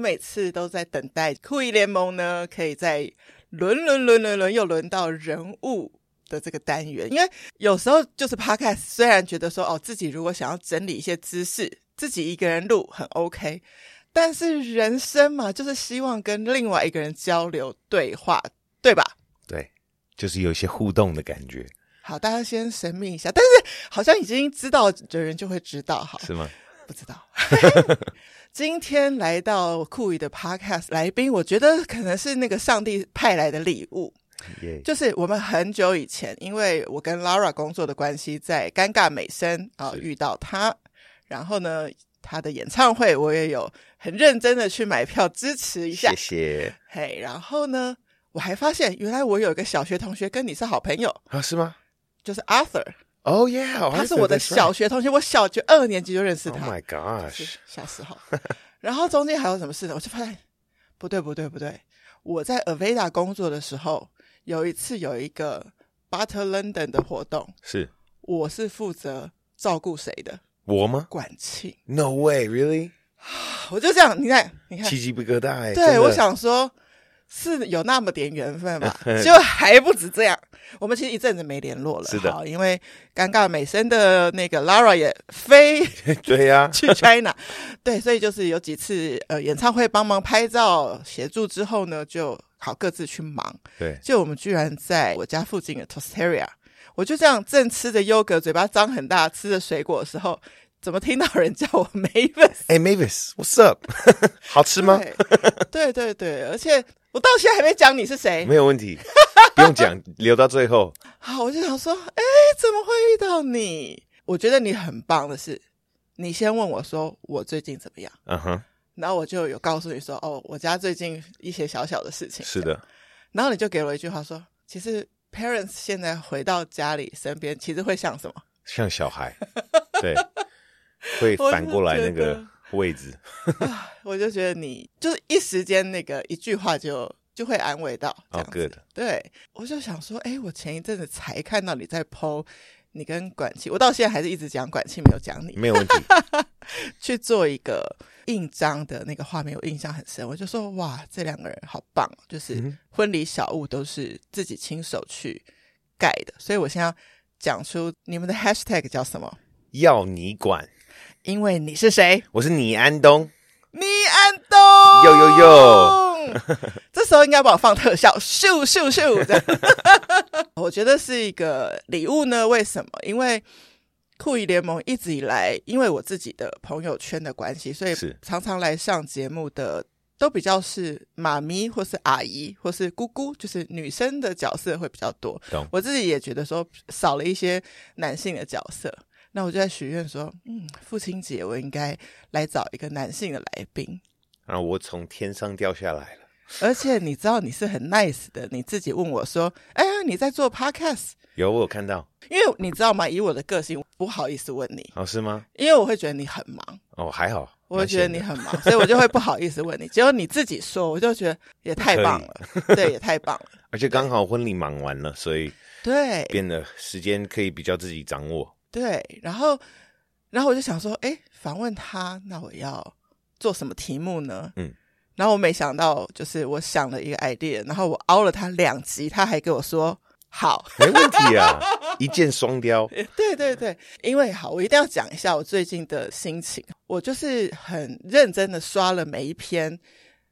每次都在等待酷姨联盟呢，可以在轮轮轮轮轮又轮到人物的这个单元，因为有时候就是 Podcast，虽然觉得说哦，自己如果想要整理一些知识，自己一个人录很 OK，但是人生嘛，就是希望跟另外一个人交流对话，对吧？对，就是有一些互动的感觉。好，大家先神秘一下，但是好像已经知道的人就会知道，好，是吗？不知道。今天来到酷宇的 Podcast 来宾，我觉得可能是那个上帝派来的礼物。就是我们很久以前，因为我跟 Lara 工作的关系，在尴尬美声啊遇到他，然后呢，他的演唱会我也有很认真的去买票支持一下。谢谢。嘿，然后呢，我还发现原来我有一个小学同学跟你是好朋友啊？是吗？就是 Arthur。哦耶，他是我的小学同学，我小学二年级就认识他。Oh my gosh，小时候。然后中间还有什么事呢？我就发现不对不对不对，我在 Aveda 工作的时候，有一次有一个 Butter London 的活动，是我是负责照顾谁的？我吗？管庆？No way，really？我就这样，你看，你看，鸡皮疙瘩哎！对，我想说。是有那么点缘分吧，就还不止这样。我们其实一阵子没联络了，是的，因为尴尬美声的那个 Lara 也飞，对呀，去 China，对，所以就是有几次呃演唱会帮忙拍照协助之后呢，就好各自去忙。对，就我们居然在我家附近的 Tosteria，我就这样正吃着优格，嘴巴张很大，吃着水果的时候，怎么听到人叫我 Mavis？哎，Mavis，What's up？好吃吗？对对对，而且。我到现在还没讲你是谁，没有问题，不用讲，留到最后。好，我就想说，哎，怎么会遇到你？我觉得你很棒的是，你先问我说我最近怎么样，嗯哼，然后我就有告诉你说，哦，我家最近一些小小的事情。是的，然后你就给我一句话说，其实 parents 现在回到家里身边，其实会像什么？像小孩，对，会反过来那个。位置，我就觉得你就是一时间那个一句话就就会安慰到这样子。Oh, good. 对，我就想说，哎，我前一阵子才看到你在 po 你跟管庆，我到现在还是一直讲管庆，没有讲你。没有问题。去做一个印章的那个画面，我印象很深。我就说，哇，这两个人好棒，就是婚礼小物都是自己亲手去盖的。所以我现在要讲出你们的 hashtag 叫什么？要你管。因为你是谁？我是倪安东。倪安东，呦呦呦！这时候应该帮我放特效，咻咻咻！我觉得是一个礼物呢。为什么？因为酷姨联盟一直以来，因为我自己的朋友圈的关系，所以常常来上节目的都比较是妈咪，或是阿姨，或是姑姑，就是女生的角色会比较多。我自己也觉得说少了一些男性的角色。那我就在许愿说，嗯，父亲节我应该来找一个男性的来宾。然后我从天上掉下来了。而且你知道你是很 nice 的，你自己问我说，哎呀，你在做 podcast？有，我有看到。因为你知道吗？以我的个性，不好意思问你。哦，是吗？因为我会觉得你很忙。哦，还好。我会觉得你很忙，所以我就会不好意思问你。结果你自己说，我就觉得也太棒了。对，也太棒了。而且刚好婚礼忙完了，所以对变得时间可以比较自己掌握。对，然后，然后我就想说，哎，访问他，那我要做什么题目呢？嗯，然后我没想到，就是我想了一个 idea，然后我凹了他两集，他还跟我说好，没问题啊，一箭双雕。对对对，因为好，我一定要讲一下我最近的心情。我就是很认真的刷了每一篇，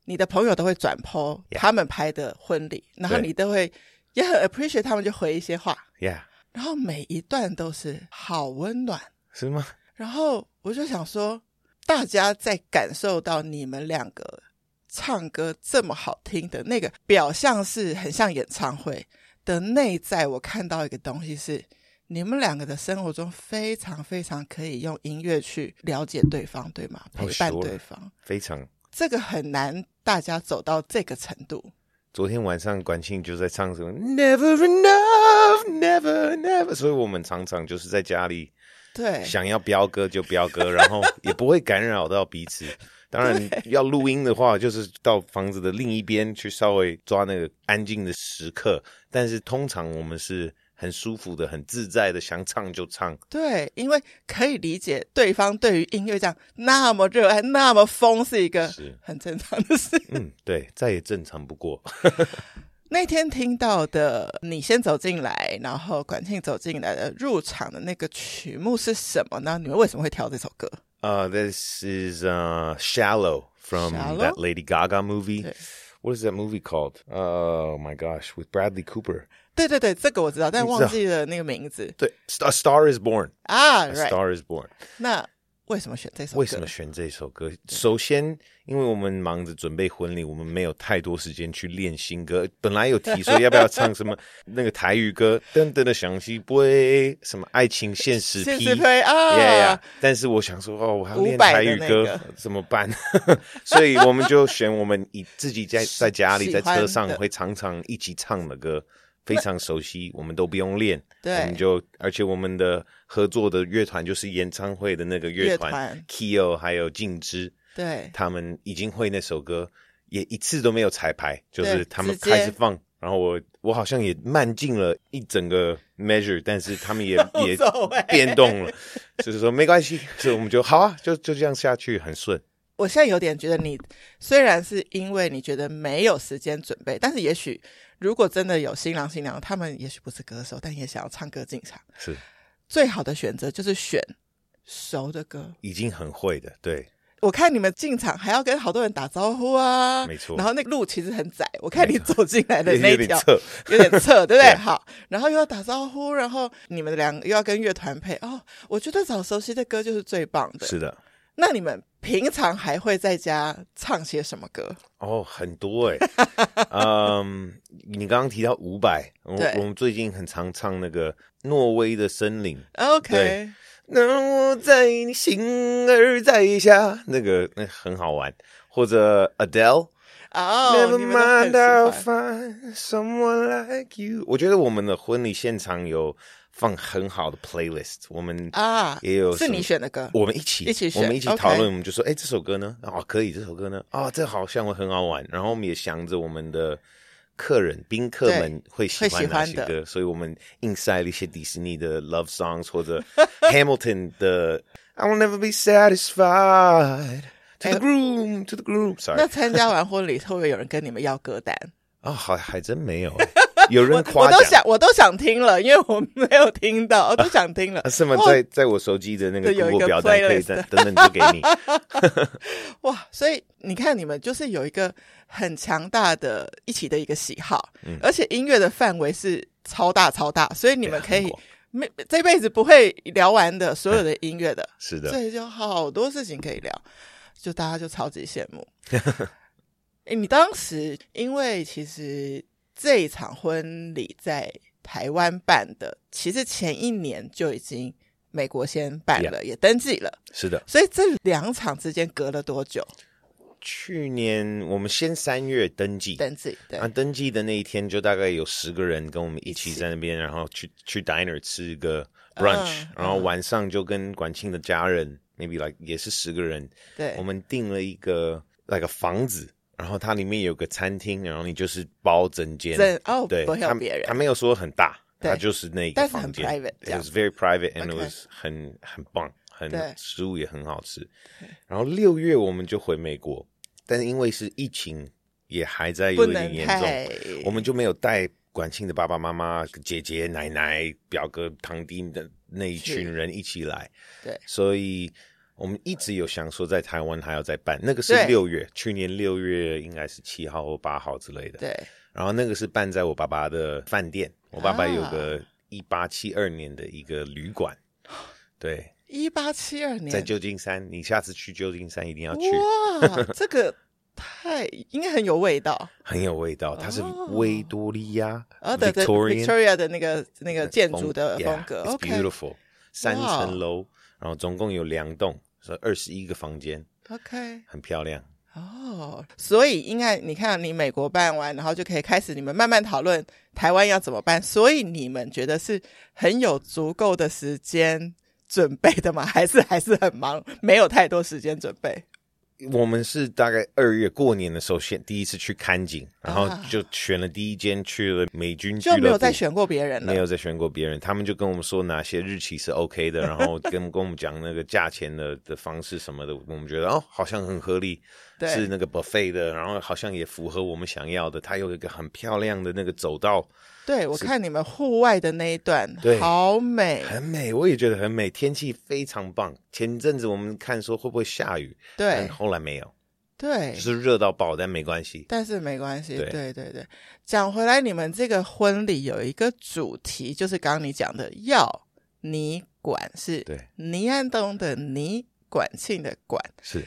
你的朋友都会转 po 他们拍的婚礼.然后你都会也很 appreciate 他们就回一些话，Yeah。然后每一段都是好温暖，是吗？然后我就想说，大家在感受到你们两个唱歌这么好听的那个表象是很像演唱会的内在，我看到一个东西是你们两个的生活中非常非常可以用音乐去了解对方，对吗？陪伴对方，非常这个很难，大家走到这个程度。昨天晚上管庆就在唱什么 Never enough, Never Never，所以我们常常就是在家里，对，想要飙歌就飙歌，然后也不会干扰到彼此。当然要录音的话，就是到房子的另一边去稍微抓那个安静的时刻。但是通常我们是很舒服的、很自在的，想唱就唱。对，因为可以理解对方对于音乐这样那么热爱、那么疯，是一个很正常的事。嗯，对，再也正常不过。那天听到的，你先走进来，然后管庆走进来的入场的那个曲目是什么呢？你们为什么会挑这首歌？Uh, this is uh, Shallow from Shallow? that Lady Gaga movie. What is that movie called? Oh my gosh, with Bradley Cooper. 对对对，这个我知道，但忘记了那个名字。对，A Star Is Born 啊 Star Is Born。那为什么选这首歌？为什么选这首歌？首先，因为我们忙着准备婚礼，我们没有太多时间去练新歌。本来有提说要不要唱什么 那个台语歌，噔噔的响起，不会什么爱情现实批啊，yeah, yeah, 但是我想说，哦，我还要练台语歌，那个、怎么办？所以我们就选我们以自己在在家里在车上会常常一起唱的歌。非常熟悉，我们都不用练，对，我们就而且我们的合作的乐团就是演唱会的那个乐团，Keo 还有静之，对，他们已经会那首歌，也一次都没有彩排，就是他们开始放，然后我我好像也慢进了一整个 measure，但是他们也 也变动了，就是说没关系，所以我们就好啊，就就这样下去，很顺。我现在有点觉得你虽然是因为你觉得没有时间准备，但是也许。如果真的有新郎新娘，他们也许不是歌手，但也想要唱歌进场，是最好的选择，就是选熟的歌，已经很会的。对，我看你们进场还要跟好多人打招呼啊，没错。然后那个路其实很窄，我看你走进来的那条有点侧，对不对？好，然后又要打招呼，然后你们两个又要跟乐团配哦，我觉得找熟悉的歌就是最棒的。是的。那你们平常还会在家唱些什么歌？哦，很多哎、欸。嗯，你刚刚提到伍佰，我我们最近很常唱那个《挪威的森林》。OK，那我在你心儿在下，那个那个、很好玩。或者 Adele，哦、oh,，Never mind I'll find someone like you。我觉得我们的婚礼现场有。放很好的 playlist，我们啊也有是你选的歌，我们一起一起选，我们一起讨论我们就说，哎，这首歌呢？哦，可以，这首歌呢？哦，这好像会很好玩。然后我们也想着我们的客人宾客们会喜欢哪些歌，所以我们硬塞了一些迪士尼的 love songs 或者 Hamilton 的 I will never be satisfied to the groom to the groom，sorry。那参加完婚礼会不会有人跟你们要歌单？啊、哦，还还真没有。有人夸奖，我都想，我都想听了，因为我没有听到，我都想听了。啊、是吗？在在我手机的那个 Google 表单可以等等就给你。哇，所以你看，你们就是有一个很强大的一起的一个喜好，嗯、而且音乐的范围是超大超大，所以你们可以没这辈子不会聊完的所有的音乐的，是的，所以就好多事情可以聊，就大家就超级羡慕。哎，你当时因为其实。这一场婚礼在台湾办的，其实前一年就已经美国先办了，yeah. 也登记了。是的，所以这两场之间隔了多久？去年我们先三月登记，登记对。啊，登记的那一天就大概有十个人跟我们一起在那边，然后去去 diner 吃一个 brunch，嗯，然后晚上就跟管庆的家人，maybe like 也是十个人。对，我们订了一个 like 房子。然后它里面有个餐厅，然后你就是包整间，哦，对，不要别人，他没有说很大，它就是那个房间，但是很 private，it was very private and it was 很很棒，很食物也很好吃。然后六月我们就回美国，但是因为是疫情，也还在有一点严重，我们就没有带管庆的爸爸妈妈、姐姐、奶奶、表哥、堂弟的那一群人一起来，对，所以。我们一直有想说在台湾还要再办，那个是六月，去年六月应该是七号或八号之类的。对，然后那个是办在我爸爸的饭店，我爸爸有个一八七二年的一个旅馆。对，一八七二年在旧金山，你下次去旧金山一定要去。哇，这个太应该很有味道，很有味道。它是维多利亚，Victoria 的那个那个建筑的风格 beautiful，三层楼，然后总共有两栋。二十一个房间，OK，很漂亮哦。Oh, 所以应该你看，你美国办完，然后就可以开始你们慢慢讨论台湾要怎么办。所以你们觉得是很有足够的时间准备的吗？还是还是很忙，没有太多时间准备？我们是大概二月过年的时候，先第一次去看景，然后就选了第一间去了美军俱乐部，就没有再选过别人了，没有再选过别人。他们就跟我们说哪些日期是 OK 的，然后跟跟我们讲那个价钱的的方式什么的，我们觉得哦，好像很合理，对是那个 buffet 的，然后好像也符合我们想要的。它有一个很漂亮的那个走道。对，我看你们户外的那一段，对，好美，很美，我也觉得很美，天气非常棒。前阵子我们看说会不会下雨，对，但后来没有，对，就是热到爆，但没关系，但是没关系，对，对，对，对。讲回来，你们这个婚礼有一个主题，就是刚刚你讲的，要你管是，对，倪安东的倪，管庆的管，是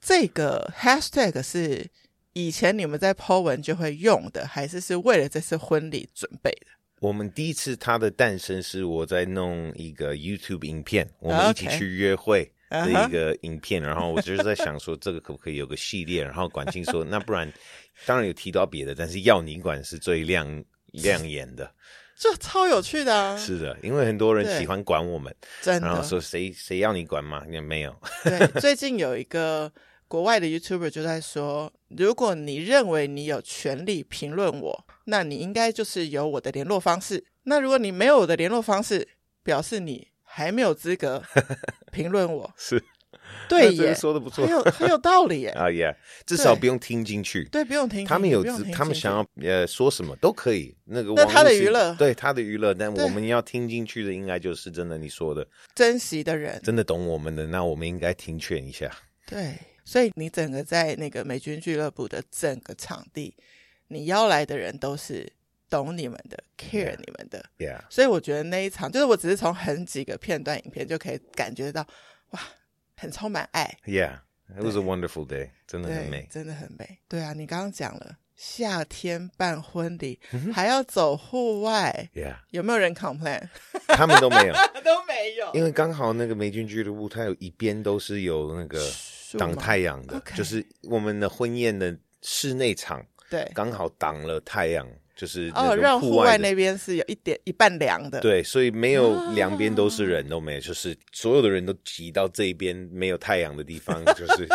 这个 hashtag 是。以前你们在 po 文就会用的，还是是为了这次婚礼准备的？我们第一次它的诞生是我在弄一个 YouTube 影片，我们一起去约会的一个影片.然后我就是在想说这个可不可以有个系列？然后管清说那不然，当然有提到别的，但是要你管是最亮亮眼的，这超有趣的啊！是的，因为很多人喜欢管我们，真的，然后说谁谁要你管嘛？也没有。对，最近有一个。国外的 YouTuber 就在说，如果你认为你有权利评论我，那你应该就是有我的联络方式。那如果你没有我的联络方式，表示你还没有资格 评论我。是，对耶，说的不错，很有很有道理耶。啊，Yeah，至少不用听进去。对，不用听。他们有，他们想要呃说什么都可以。那个，那他的娱乐，对他的娱乐，但我们要听进去的，应该就是真的你说的，珍惜的人，真的懂我们的，那我们应该听劝一下。对。所以你整个在那个美军俱乐部的整个场地，你邀来的人都是懂你们的，care 你们的。Yeah. 所以我觉得那一场，就是我只是从很几个片段影片就可以感觉到，哇，很充满爱。Yeah, it was a wonderful day. 真的很美，真的很美。对啊，你刚刚讲了夏天办婚礼还要走户外，Yeah. 有没有人 complain？他们都没有，都没有，因为刚好那个美军俱乐部，它有一边都是有那个。挡太阳的，Okay. 就是我们的婚宴的室内场，对，刚好挡了太阳，就是哦，让户外那边是有一点一半凉的，对，所以没有两边都是人都没有，就是所有的人都挤到这一边没有太阳的地方，就是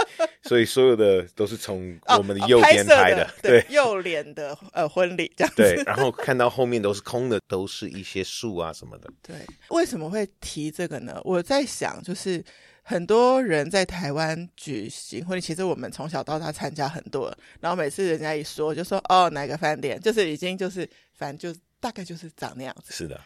所以所有的都是从我们的右边拍的，对，右脸的呃婚礼这样子，对，然后看到后面都是空的，都是一些树啊什么的，对，为什么会提这个呢？我在想，就是。很多人在台湾举行婚礼，其实我们从小到大参加很多，然后每次人家一说，就说哦，哪个饭店，就是已经就是反正就大概就是长那样子。是的。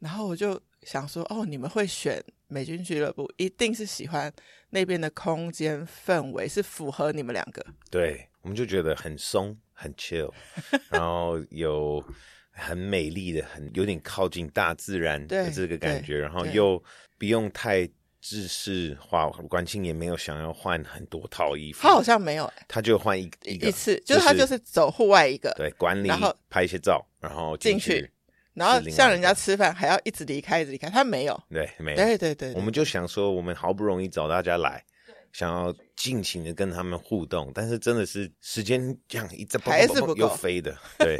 然后我就想说，哦，你们会选美军俱乐部，一定是喜欢那边的空间氛围是符合你们两个。对，我们就觉得很松，很 chill，然后有很美丽的，很有点靠近大自然的这个感觉，然后又不用太。制式化，管庆也没有想要换很多套衣服，他好像没有、欸，他就换一一一次，就是他就是走户外一个，对，管理，然后拍一些照，然后进去，然后像人家吃饭还要一直离开，一直离开，他没有，对，没有，对对对，我们就想说，我们好不容易找大家来，想要尽情的跟他们互动，但是真的是时间这样一直还是不够，又飞的，对，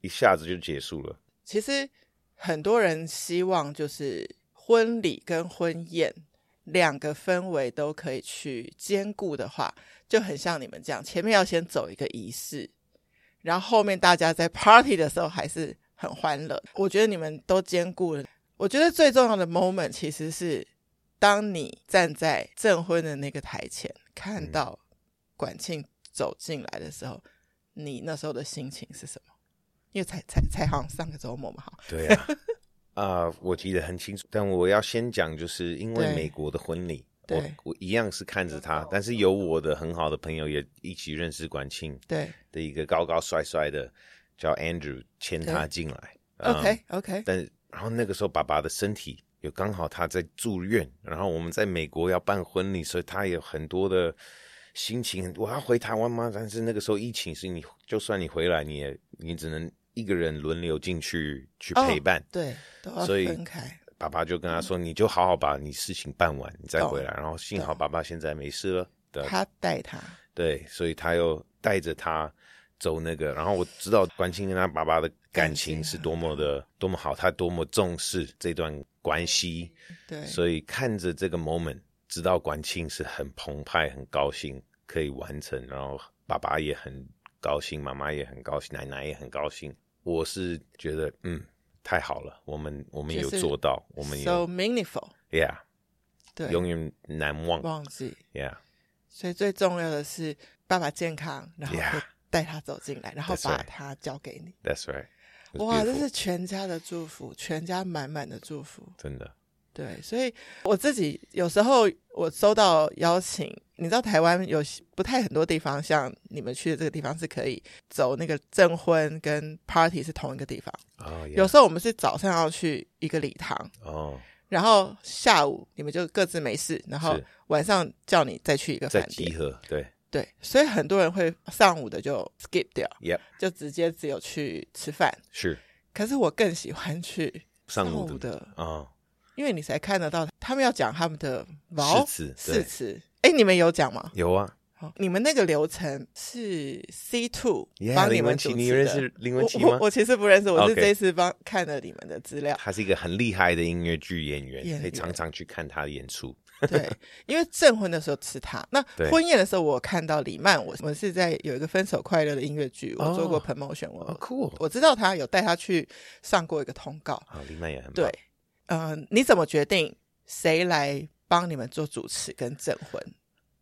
一下子就结束了。其实很多人希望就是。婚礼跟婚宴两个氛围都可以去兼顾的话，就很像你们这样，前面要先走一个仪式，然后后面大家在 party 的时候还是很欢乐。我觉得你们都兼顾了。我觉得最重要的 moment 其实是当你站在证婚的那个台前，看到管庆走进来的时候，你那时候的心情是什么？因为才才才好像上个周末嘛，哈。对呀、啊。啊，uh, 我记得很清楚，但我要先讲，就是因为美国的婚礼，我我一样是看着他，但是有我的很好的朋友也一起认识管庆，对。的一个高高帅帅的叫 Andrew 牵他进来，OK OK，但然后那个时候爸爸的身体有刚好他在住院，然后我们在美国要办婚礼，所以他有很多的心情，我要回台湾吗？但是那个时候疫情是你就算你回来，你也你只能。一个人轮流进去去陪伴，哦、对，都要分开。所以爸爸就跟他说：“嗯、你就好好把你事情办完，你再回来。哦”然后幸好爸爸现在没事了，对他带他，对，所以他又带着他走那个。然后我知道关庆跟他爸爸的感情是多么的多么好，他多么重视这段关系。对，所以看着这个 moment，知道管庆是很澎湃、很高兴。可以完成，然后爸爸也很高兴，妈妈也很高兴，奶奶也很高兴。我是觉得，嗯，太好了，我们我们有做到，我们有 so meaningful，yeah，对，永远难忘忘记，yeah。所以最重要的是爸爸健康，然后带他走进来，然后把他交给你。That's right。哇，这是全家的祝福，全家满满的祝福，真的。对，所以我自己有时候我收到邀请，你知道台湾有不太很多地方，像你们去的这个地方是可以走那个证婚跟 party 是同一个地方。Oh, yeah. 有时候我们是早上要去一个礼堂，哦，oh. 然后下午你们就各自没事，然后晚上叫你再去一个饭店集合。对对，所以很多人会上午的就 skip 掉，Yep. 就直接只有去吃饭。是，可是我更喜欢去上午的啊。Oh. 因为你才看得到他们要讲他们的誓词，誓词。哎，你们有讲吗？有啊。好，你们那个流程是 C two 帮你们主持的。你认识林文琪吗？我其实不认识，我是这次帮看了你们的资料。他是一个很厉害的音乐剧演员，可以常常去看他的演出。对，因为证婚的时候是他，那婚宴的时候我看到李曼，我我是在有一个分手快乐的音乐剧，我做过 promotion，我酷，我知道他有带他去上过一个通告。啊，李曼也很棒。对。嗯、呃，你怎么决定谁来帮你们做主持跟证婚？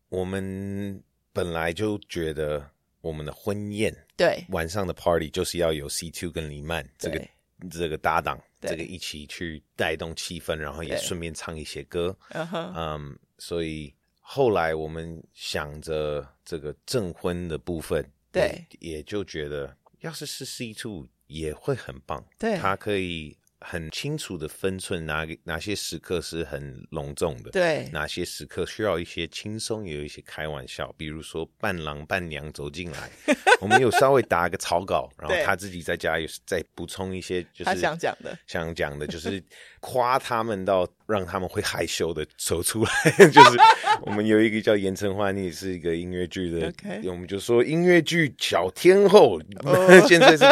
我们本来就觉得我们的婚宴，对晚上的 party 就是要有 C two 跟黎曼这个这个搭档，对这个一起去带动气氛，然后也顺便唱一些歌。嗯对，um, 所以后来我们想着这个证婚的部分，对，也就觉得要是是 C two 也会很棒，对，他可以。很清楚的分寸，哪哪些时刻是很隆重的，对，哪些时刻需要一些轻松，也有一些开玩笑。比如说伴郎伴娘走进来，我们有稍微打个草稿，然后他自己在家有再补充一些，就是他想讲的，想讲的，就是夸他们到让他们会害羞的走出来。就是我们有一个叫严承欢，你也是一个音乐剧的.我们就说音乐剧小天后，oh. 现在是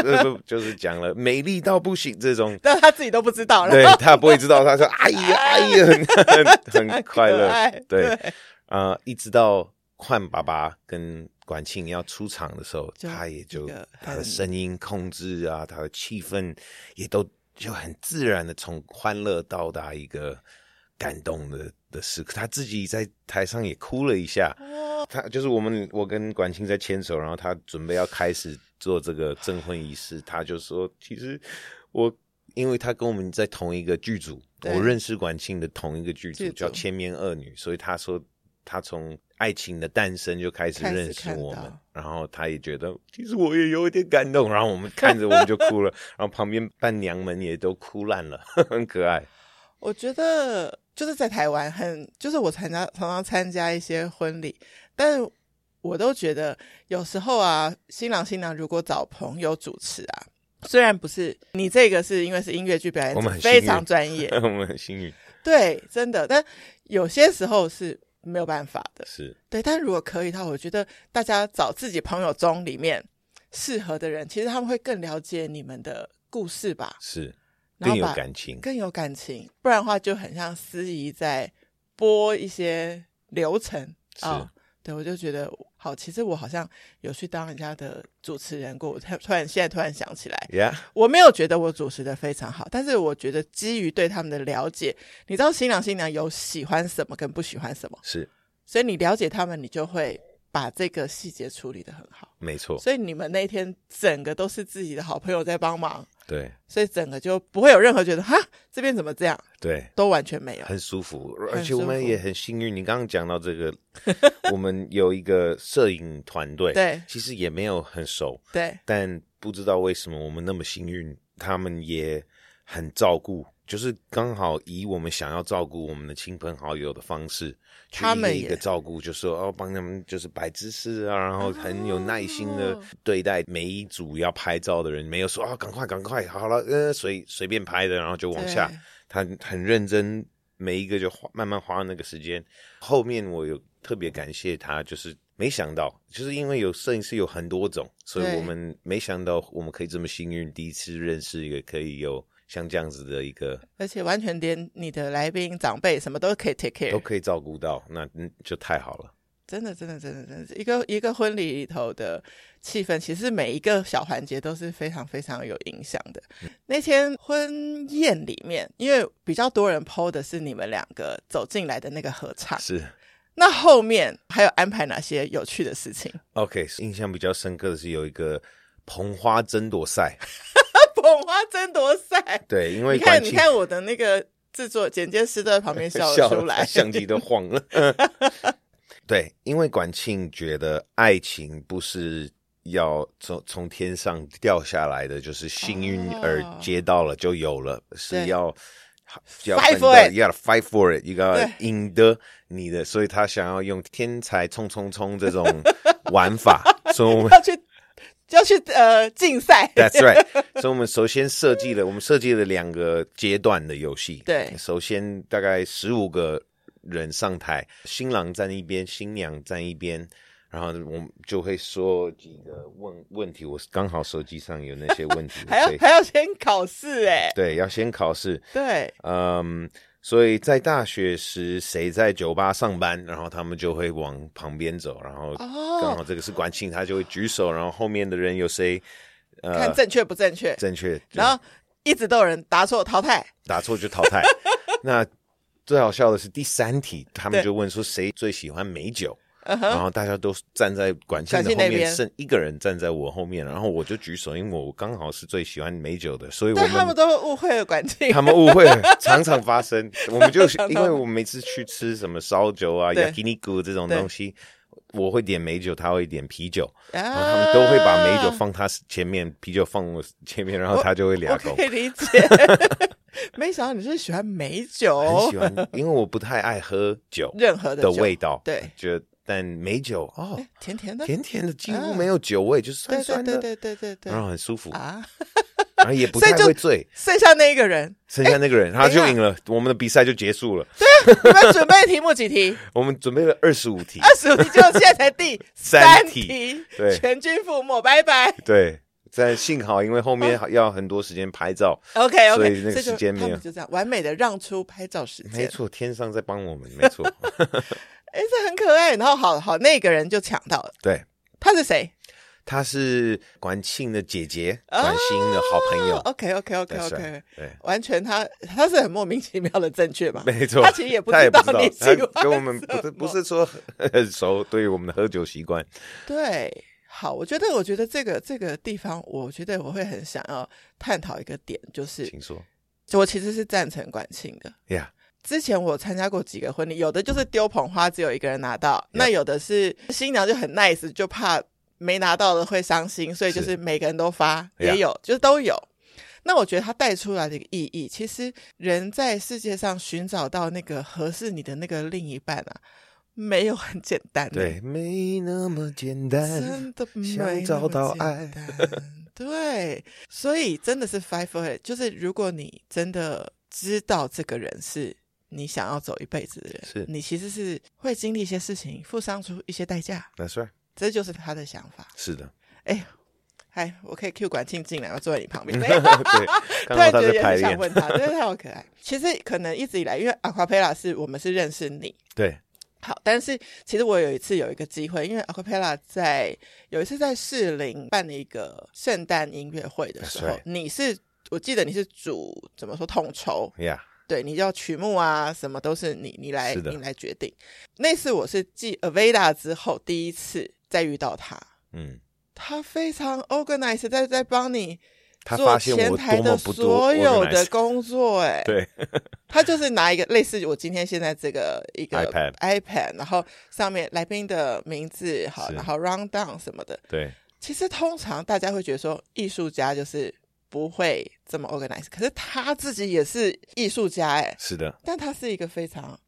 就是讲了美丽到不行这种，但他。自己都不知道了，对，他不会知道。他说：“哎呀，哎呀，很很快乐。”对，啊、呃，一直到换爸爸跟管庆要出场的时候，他也就他的声音控制啊，他的气氛也都就很自然的从欢乐到达一个感动的的时刻。他自己在台上也哭了一下。他就是我们，我跟管庆在牵手，然后他准备要开始做这个证婚仪式，他就说：“其实我。”因为他跟我们在同一个剧组，我认识管庆的同一个剧组，叫《千面恶女》，所以他说他从爱情的诞生就开始认识我们，然后他也觉得其实我也有一点感动，然后我们看着我们就哭了，然后旁边伴娘们也都哭烂了，很可爱。我觉得就是在台湾很，就是我参加常常参加一些婚礼，但我都觉得有时候啊，新郎新娘如果找朋友主持啊。虽然不是你这个是因为是音乐剧表演，我们非常专业，我们很幸运。对，真的，但有些时候是没有办法的。是对，但如果可以的话，我觉得大家找自己朋友中里面适合的人，其实他们会更了解你们的故事吧？是，更有感情，更有感情。不然的话，就很像司仪在播一些流程啊。是对，我就觉得。好，其实我好像有去当人家的主持人过。我突然现在突然想起来，Yeah. 我没有觉得我主持的非常好，但是我觉得基于对他们的了解，你知道新郎新娘有喜欢什么跟不喜欢什么，是，所以你了解他们，你就会把这个细节处理的很好。没错，所以你们那天整个都是自己的好朋友在帮忙。对，所以整个就不会有任何觉得哈，这边怎么这样？对，都完全没有，很舒服，而且我们也很幸运。你刚刚讲到这个，我们有一个摄影团队，对，其实也没有很熟，对，但不知道为什么我们那么幸运，他们也很照顾。就是刚好以我们想要照顾我们的亲朋好友的方式，他们一个照顾，就说哦，帮他们就是摆姿势啊，然后很有耐心的对待每一组要拍照的人，没有说啊，赶快赶快，好了，呃，随随便拍的，然后就往下。他很认真，每一个就花慢慢花那个时间。后面我有特别感谢他，就是没想到，就是因为有摄影师有很多种，所以我们没想到我们可以这么幸运，第一次认识一个可以有。像这样子的一个，而且完全连你的来宾长辈什么都可以 take care，都可以照顾到，那嗯就太好了。真的，真的，真的，真的，一个一个婚礼里头的气氛，其实每一个小环节都是非常非常有影响的。嗯、那天婚宴里面，因为比较多人 po 的是你们两个走进来的那个合唱，是。那后面还有安排哪些有趣的事情？OK，印象比较深刻的是有一个捧花争夺赛，捧花争夺赛，对，因为你看，你看我的那个制作剪接师都在旁边笑了出来，相机都晃了。对，因为管庆觉得爱情不是要从从天上掉下来的，就是幸运而接到了就有了，哦、是要要 fight for it，要 fight for it，一个赢得你的，所以他想要用天才冲冲冲这种玩法，所以我们 要去要去呃竞赛。That's right，所以我们首先设计了，我们设计了两个阶段的游戏。对，首先大概十五个。人上台，新郎站一边，新娘站一边，然后我们就会说几个问问题。我刚好手机上有那些问题，还要还要先考试哎？对，要先考试。对，嗯，所以在大学时，谁在酒吧上班，然后他们就会往旁边走，然后刚好这个是管庆，他就会举手，然后后面的人有谁，呃，看正确不正确？正确。然后一直都有人答错淘汰，答错就淘汰。那。最好笑的是第三题，他们就问说谁最喜欢美酒，uh-huh. 然后大家都站在管线的后面，剩一个人站在我后面，然后我就举手，因为我刚好是最喜欢美酒的，所以我们他们都误会了管庆，他们误会了，常常发生。我们就 因为我们每次去吃什么烧酒啊、yakiniku 这种东西，我会点美酒，他会点啤酒，uh-huh. 然后他们都会把美酒放他前面，啤酒放我前面，然后他就会俩狗。可以理解。没想到你是喜欢美酒，很喜欢，因为我不太爱喝酒，任何的的味道，对，觉得但美酒哦，甜甜的，甜甜的，几乎没有酒味，就是酸酸的，对对对对对，然后很舒服。啊，然后也不太会醉，剩下那一个人，剩下那个人，他就赢了，我们的比赛就结束了。对啊，你们准备的题目几题？我们准备了二十五题，二十五题，就现在才第三题，对，全军覆没，拜拜，对。但幸好，因为后面要很多时间拍照，OK，OK，所以那个时间没有，就这样完美的让出拍照时间。没错，天上在帮我们，没错。哎，这很可爱。然后，好好，那个人就抢到了。对，他是谁？他是管庆的姐姐，管馨的好朋友。OK，OK，OK，OK，对，完全他他是很莫名其妙的正确吧？没错，他其实也不知道你喜欢，跟我们不是不是说很熟，对于我们的喝酒习惯，对。好，我觉得，我觉得这个这个地方，我觉得我会很想要探讨一个点，就是，请说，我其实是赞成管庆的。呀、yeah.，之前我参加过几个婚礼，有的就是丢捧花，只有一个人拿到；那有的是新娘就很 nice，就怕没拿到的会伤心，所以就是每个人都发，也有，就是都有。那我觉得它带出来的一个意义，其实人在世界上寻找到那个合适你的那个另一半啊。没有很简单，对，没那么简单，真的没找到爱，对，所以真的是 five for it，就是如果你真的知道这个人是你想要走一辈子的人，是你其实是会经历一些事情，付上出一些代价。That's right，这就是他的想法。是的，哎，嗨，我可以 Q 管庆进来，我坐在你旁边。对，突然觉得也很想问他，对，他好可爱。其实可能一直以来，因为 Acapella 是我们是认识你，对。好，但是其实我有一次有一个机会，因为 Acapella 在有一次在士林办了一个圣诞音乐会的时候.你是我记得你是主怎么说统筹，Yeah，对，你叫曲目啊，什么都是你你来你来决定。那次我是继 Aveda 之后第一次再遇到他，嗯，他非常 organized，在在帮你。他发现我多么不所有的工作，哎，对，他就是拿一个类似我今天现在这个一个 iPad iPad，然后上面来宾的名字，好，然后 round down 什么的，对。其实通常大家会觉得说艺术家就是不会这么 organize，可是他自己也是艺术家，哎，是的，但他是一个非常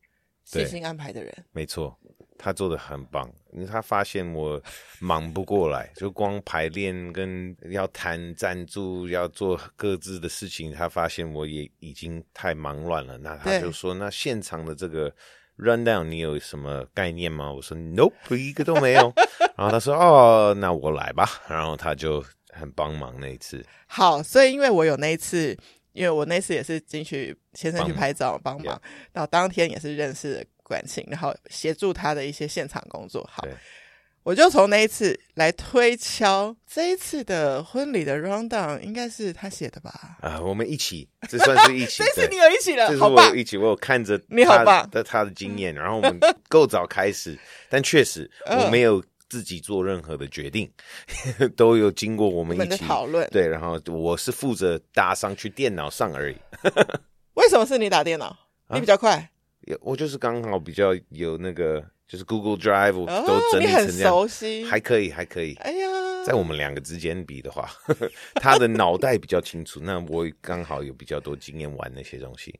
细心安排的人，没错。他做的很棒，因为他发现我忙不过来，就光排练跟要谈赞助，要做各自的事情，他发现我也已经太忙乱了。那他就说：“那现场的这个 rundown 你有什么概念吗？”我说：“Nope，一个都没有。” 然后他说：“哦，那我来吧。”然后他就很帮忙那一次。好，所以因为我有那一次，因为我那次也是进去先生去拍照帮忙.然后当天也是认识。管庆，然后协助他的一些现场工作。好。我就从那一次来推敲这一次的婚礼的 rundown，应该是他写的吧？啊，我们一起，这算是一起。这次你有一起了，这是我有一起，我有看着你好棒的他的经验，然后我们 够早开始，但确实我没有自己做任何的决定，都有经过我们一起讨论。对，然后我是负责搭上去电脑上而已。为什么是你打电脑？你比较快？有，我就是刚好比较有那个。就是 Google Drive 都整理成这样，熟悉，还可以，还可以。哎呀，在我们两个之间比的话，呵 呵他的脑袋比较清楚，那我刚好有比较多经验玩那些东西，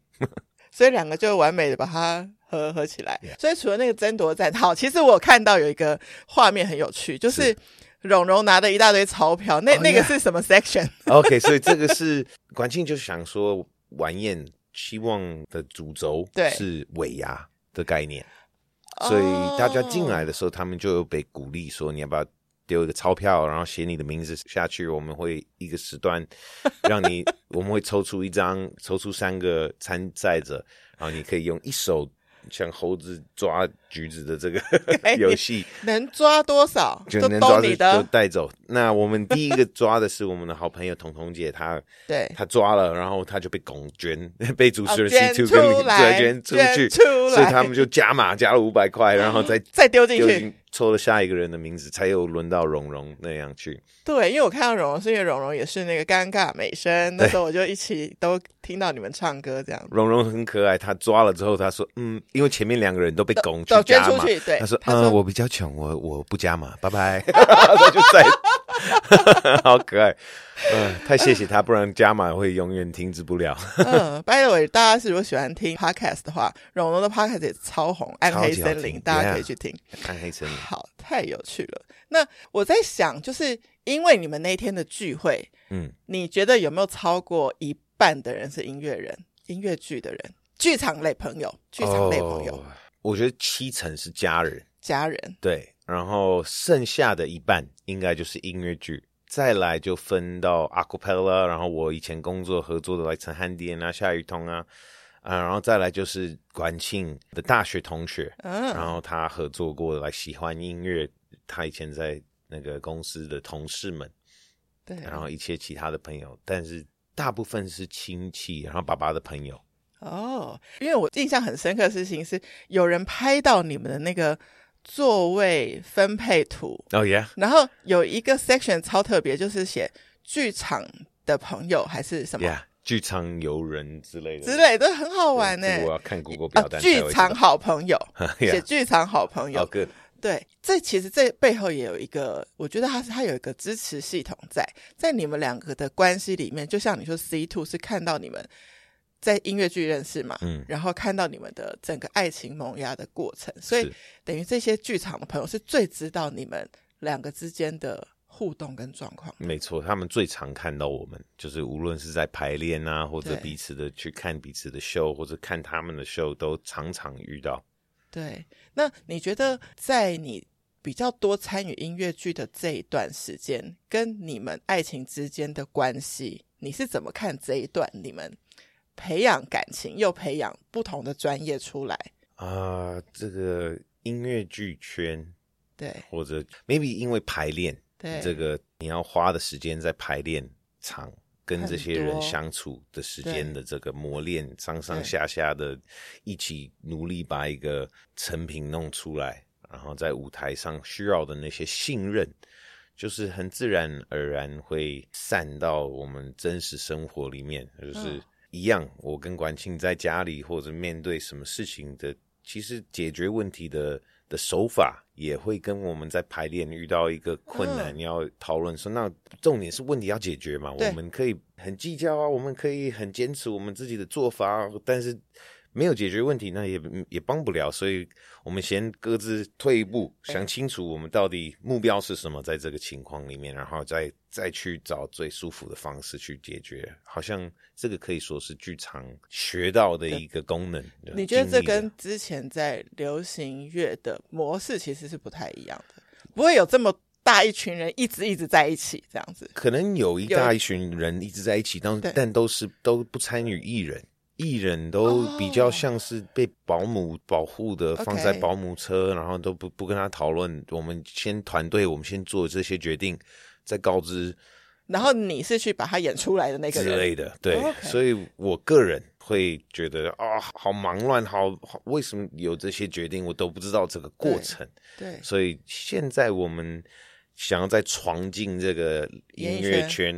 所以两个就完美的把它合合起来。所以除了那个争夺战，好，其实我看到有一个画面很有趣，就是蓉蓉拿的一大堆钞票，那、oh, 那个是什么 section？OK，okay, 所以这个是管庆就想说晚宴希望的主轴是尾牙的概念。所以大家进来的时候，他们就有被鼓励说：“你要不要丢一个钞票，然后写你的名字下去？我们会一个时段让你，我们会抽出一张，抽出三个参赛者，然后你可以用一手。”像猴子抓橘子的这个 游戏，能抓多少就能抓你的就带走。那我们第一个抓的是我们的好朋友彤彤姐，她对她抓了，然后她就被拱捐，被主持人 C two 跟李哲捐出去，所以他们就加码加了五百块，然后再再丢进去。抽了下一个人的名字，才有轮到蓉蓉那样去。对，因为我看到蓉蓉，是因为蓉蓉也是那个尴尬美声，那时候我就一起都听到你们唱歌这样。蓉蓉很可爱，她抓了之后，她说：“嗯，因为前面两个人都被拱去加码，对，他说：嗯，我比较穷，我我不加嘛，拜拜。”他就在。好可爱，嗯，太谢谢他，不然加码会永远停止不了。嗯，by the way，大家是如果喜欢听 podcast 的话，蓉蓉的 podcast 也超红，《暗黑森林》，大家可以去听。暗黑森林，好，太有趣了。那我在想，就是因为你们那天的聚会，嗯，你觉得有没有超过一半的人是音乐人、音乐剧的人、剧场类朋友、剧场类朋友？Oh, 我觉得七成是家人，家人对。然后剩下的一半应该就是音乐剧，再来就分到 acapella，然后我以前工作合作的来陈汉典啊、夏雨桐啊，啊，然后再来就是管庆的大学同学，嗯，然后他合作过的来喜欢音乐，他以前在那个公司的同事们，对，然后一些其他的朋友，但是大部分是亲戚，然后爸爸的朋友。哦，因为我印象很深刻的事情是有人拍到你们的那个。座位分配图哦耶，然后有一个 section 超特别，就是写剧场的朋友还是什么，yeah, 剧场游人之类的之类的，很好玩呢。我要看 Google 表单。剧场好朋友 写剧场好朋友，好 good。对，这其实这背后也有一个，我觉得它是它有一个支持系统在，在你们两个的关系里面，就像你说 C two 是看到你们。在音乐剧认识嘛，嗯，然后看到你们的整个爱情萌芽的过程，所以等于这些剧场的朋友是最知道你们两个之间的互动跟状况。没错，他们最常看到我们，就是无论是在排练啊，或者彼此的去看彼此的秀，或者看他们的秀，都常常遇到。对，那你觉得在你比较多参与音乐剧的这一段时间，跟你们爱情之间的关系，你是怎么看这一段你们？培养感情，又培养不同的专业出来。啊、呃！这个音乐剧圈，对，或者 maybe 因为排练，对，这个你要花的时间在排练场，跟这些人相处的时间的这个磨练，上上下下的一起努力把一个成品弄出来，然后在舞台上需要的那些信任，就是很自然而然会散到我们真实生活里面，就是。嗯一样，我跟管庆在家里或者面对什么事情的，其实解决问题的的手法也会跟我们在排练遇到一个困难，你要讨论说，那重点是问题要解决嘛？我们可以很计较啊，我们可以很坚持我们自己的做法，但是。没有解决问题，那也也帮不了，所以我们先各自退一步，想清楚我们到底目标是什么，在这个情况里面，然后再再去找最舒服的方式去解决。好像这个可以说是剧场学到的一个功能。你觉得这跟之前在流行乐的模式其实是不太一样的？不会有这么大一群人一直一直在一起这样子？可能有一大一群人一直在一起，但但都是都不参与艺人。艺人都比较像是被保姆保护的，放在保姆车，然后都不不跟他讨论。我们先团队，我们先做这些决定，再告知。然后你是去把他演出来的那个人之类的，对。所以我个人会觉得啊，好忙乱，好好，为什么有这些决定，我都不知道这个过程。对。所以现在我们。想要再闯进这个音乐圈、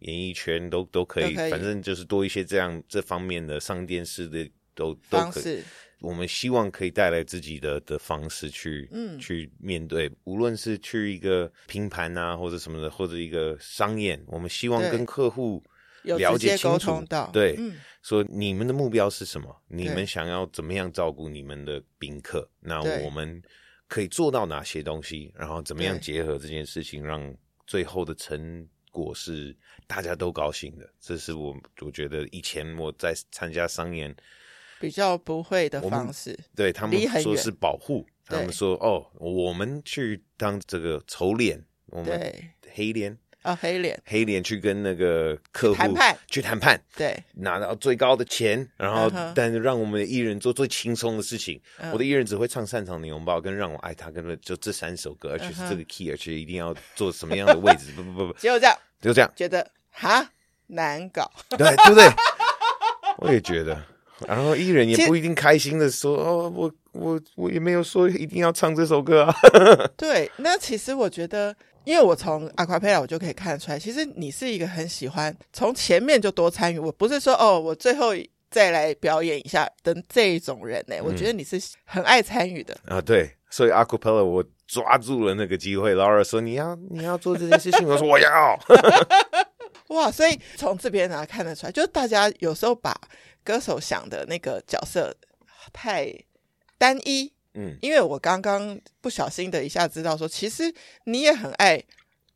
演艺圈，嗯、都都可以，反正就是多一些这样这方面的上电视的都都可以。我们希望可以带来自己的的方式去，嗯，去面对，无论是去一个拼盘啊，或者什么的，或者一个商演，我们希望跟客户了解清楚，对，嗯、说你们的目标是什么，你们想要怎么样照顾你们的宾客，那我们。可以做到哪些东西，然后怎么样结合这件事情，让最后的成果是大家都高兴的。这是我我觉得以前我在参加商演比较不会的方式。对，他们说是保护，他们说哦，我们去当这个丑脸，我们黑脸。啊、哦，黑脸，黑脸去跟那个客户谈判，去谈判，对，拿到最高的钱，然后，但是让我们的艺人做最轻松的事情。Uh. 我的艺人只会唱《擅长的拥抱》跟《让我爱他》，跟就这三首歌，而且是这个 key，、uh. 而且一定要做什么样的位置？不不不不，就这样，就这样，觉得哈难搞，对对不对？我也觉得，然后艺人也不一定开心的说 哦，我我我也没有说一定要唱这首歌啊。对，那其实我觉得。因为我从阿卡贝拉我就可以看得出来，其实你是一个很喜欢从前面就多参与。我不是说哦，我最后再来表演一下的这一种人呢。我觉得你是很爱参与的、嗯、啊。对，所以阿卡贝拉我抓住了那个机会。Laura 说你要你要做这件事情，我说我要。哇，所以从这边呢看得出来，就是大家有时候把歌手想的那个角色太单一。嗯，因为我刚刚不小心的一下知道说，其实你也很爱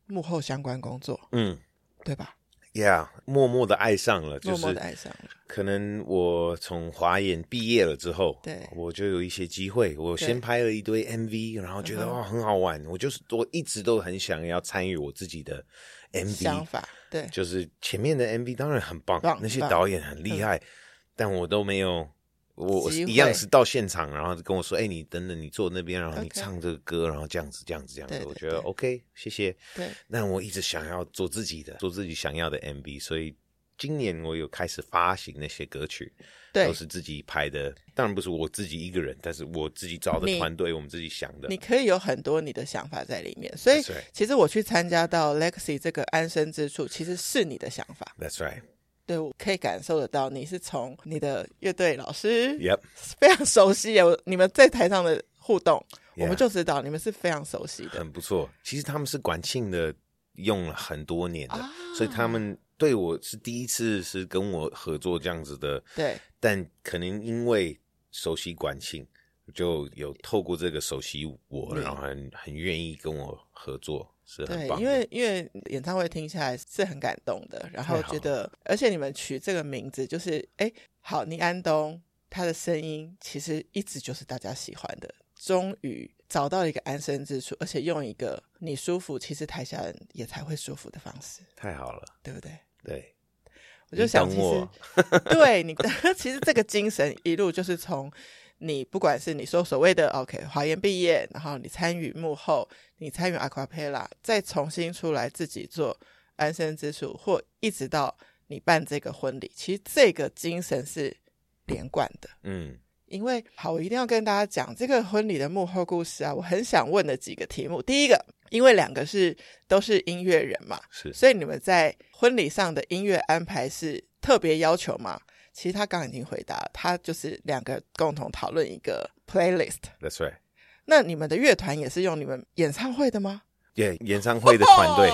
幕后相关工作，嗯，对吧？Yeah，默默的爱上了，默默的爱上了。可能我从华研毕业了之后，对，我就有一些机会。我先拍了一堆 MV，然后觉得哇很好玩。我就是我一直都很想要参与我自己的 MV 想法，对，就是前面的 MV 当然很棒，棒那些导演很厉害，嗯，但我都没有。我一样是到现场，然后跟我说：“哎、欸，你等等，你坐那边，然后你唱这个歌.然后这样子，这样子，这样子。对对对”我觉得 OK，谢谢。对，那我一直想要做自己的，做自己想要的 MV，所以今年我有开始发行那些歌曲，对，都是自己拍的。当然不是我自己一个人，但是我自己找的团队，我们自己想的。你可以有很多你的想法在里面，所以、其实我去参加到 Legacy 这个安身之处，其实是你的想法。That's right。对，我可以感受得到，你是从你的乐队老师，Yep，非常熟悉。有你们在台上的互动，yeah, 我们就知道你们是非常熟悉的，很不错。其实他们是管庆的，用了很多年的，啊，所以他们对我是第一次是跟我合作这样子的。对，但可能因为熟悉管庆，就有透过这个熟悉我，然后很很愿意跟我合作。是很棒。对，因为因为演唱会听下来是很感动的，然后觉得，而且你们取这个名字就是，哎，好，倪安东他的声音其实一直就是大家喜欢的，终于找到一个安身之处，而且用一个你舒服，其实台下人也才会舒服的方式，太好了，对不对？对，我就想，其实对你的，其实这个精神一路就是从。你不管是你说所谓的 OK 华研毕业，然后你参与幕后，你参与 Aquapella，，再重新出来自己做安身之处，或一直到你办这个婚礼，其实这个精神是连贯的。嗯，因为好，我一定要跟大家讲这个婚礼的幕后故事啊，我很想问的几个题目。第一个，因为两个是都是音乐人嘛，是，所以你们在婚礼上的音乐安排是特别要求吗？其实他刚刚已经回答，他就是两个共同讨论一个 playlist。That's right。那你们的乐团也是用你们演唱会的吗？对、yeah，演唱会的团队，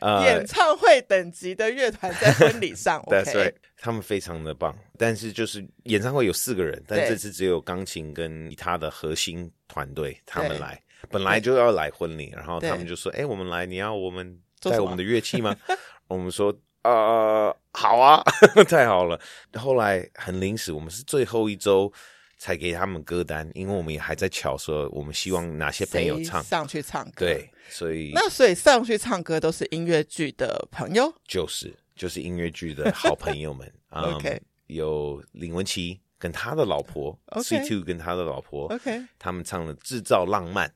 呃，演唱会等级的乐团在婚礼上。That's right。他们非常的棒，但是就是演唱会有四个人，但这次只有钢琴跟他的核心团队他们来，本来就要来婚礼，然后他们就说：“哎，我们来，你要我们带我们的乐器吗？” 我们说。呃，好啊，太好了。后来很临时，我们是最后一周才给他们歌单，因为我们也还在乔说，我们希望哪些朋友唱上去唱歌。对，所以那所以上去唱歌都是音乐剧的朋友，就是就是音乐剧的好朋友们。OK，有林文琪跟他的老婆 C Two 跟他的老婆，OK，他们唱了《制造浪漫》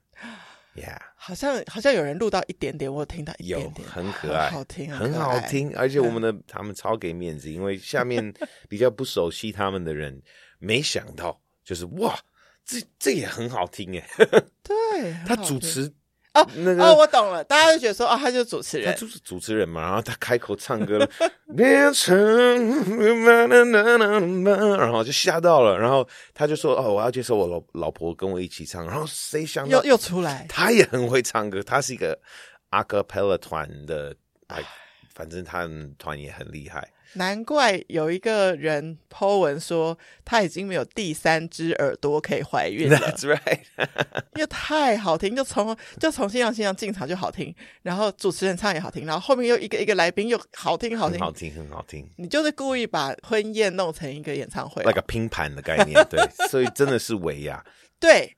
，Yeah，好像好像有人录到一点点，我有听到一点点，很可爱，好听，很好听，而且我们的他们超给面子，因为下面 比较不熟悉他们的人，没想到就是哇，这这也很好听哎，对，他主持。哦，那个、哦，我懂了，大家就觉得说，哦，他就是主持人，他就是主持人嘛，然后他开口唱歌了，变成，然后就吓到了，然后他就说，哦，我要接受我老老婆跟我一起唱，然后谁想到又又出来，他也很会唱歌，他是一个 a cappella 团的，哎，反正他们团也很厉害。难怪有一个人 po 文说他已经没有第三只耳朵可以怀孕了。That's right，因为太好听，就从就从新娘新娘进场就好听，然后主持人唱也好听，然后后面又一个一个来宾又好听好听，好听很好听。你就是故意把婚宴弄成一个演唱会，那个拼盘的概念，对，所以真的是维亚。对，